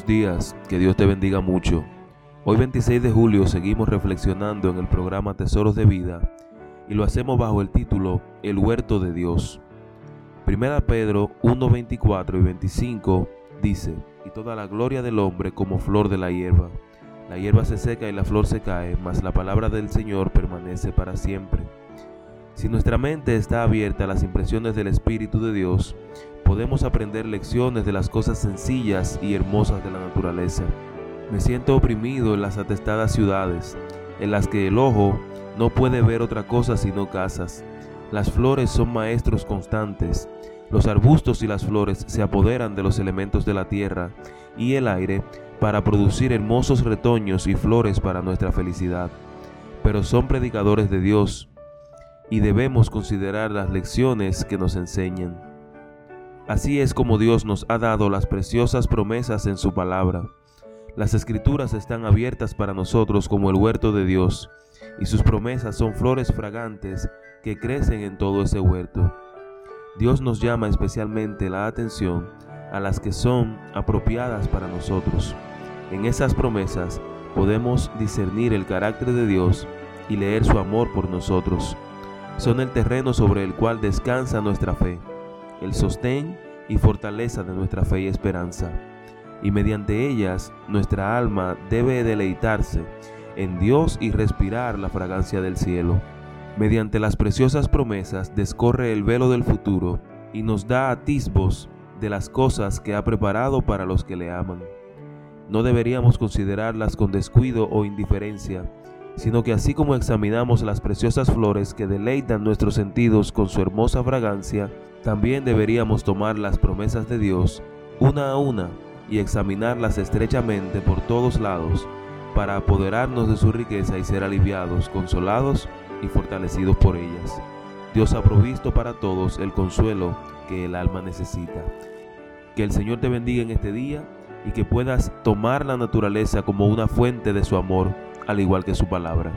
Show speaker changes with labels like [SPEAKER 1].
[SPEAKER 1] días, que Dios te bendiga mucho. Hoy 26 de julio seguimos reflexionando en el programa Tesoros de Vida y lo hacemos bajo el título El huerto de Dios. Primera Pedro 1, 24 y 25 dice, y toda la gloria del hombre como flor de la hierba. La hierba se seca y la flor se cae, mas la palabra del Señor permanece para siempre. Si nuestra mente está abierta a las impresiones del Espíritu de Dios, podemos aprender lecciones de las cosas sencillas y hermosas de la naturaleza. Me siento oprimido en las atestadas ciudades, en las que el ojo no puede ver otra cosa sino casas. Las flores son maestros constantes. Los arbustos y las flores se apoderan de los elementos de la tierra y el aire para producir hermosos retoños y flores para nuestra felicidad. Pero son predicadores de Dios y debemos considerar las lecciones que nos enseñan. Así es como Dios nos ha dado las preciosas promesas en su palabra. Las escrituras están abiertas para nosotros como el huerto de Dios, y sus promesas son flores fragantes que crecen en todo ese huerto. Dios nos llama especialmente la atención a las que son apropiadas para nosotros. En esas promesas podemos discernir el carácter de Dios y leer su amor por nosotros. Son el terreno sobre el cual descansa nuestra fe el sostén y fortaleza de nuestra fe y esperanza. Y mediante ellas nuestra alma debe deleitarse en Dios y respirar la fragancia del cielo. Mediante las preciosas promesas descorre el velo del futuro y nos da atisbos de las cosas que ha preparado para los que le aman. No deberíamos considerarlas con descuido o indiferencia, sino que así como examinamos las preciosas flores que deleitan nuestros sentidos con su hermosa fragancia, también deberíamos tomar las promesas de Dios una a una y examinarlas estrechamente por todos lados para apoderarnos de su riqueza y ser aliviados, consolados y fortalecidos por ellas. Dios ha provisto para todos el consuelo que el alma necesita. Que el Señor te bendiga en este día y que puedas tomar la naturaleza como una fuente de su amor al igual que su palabra.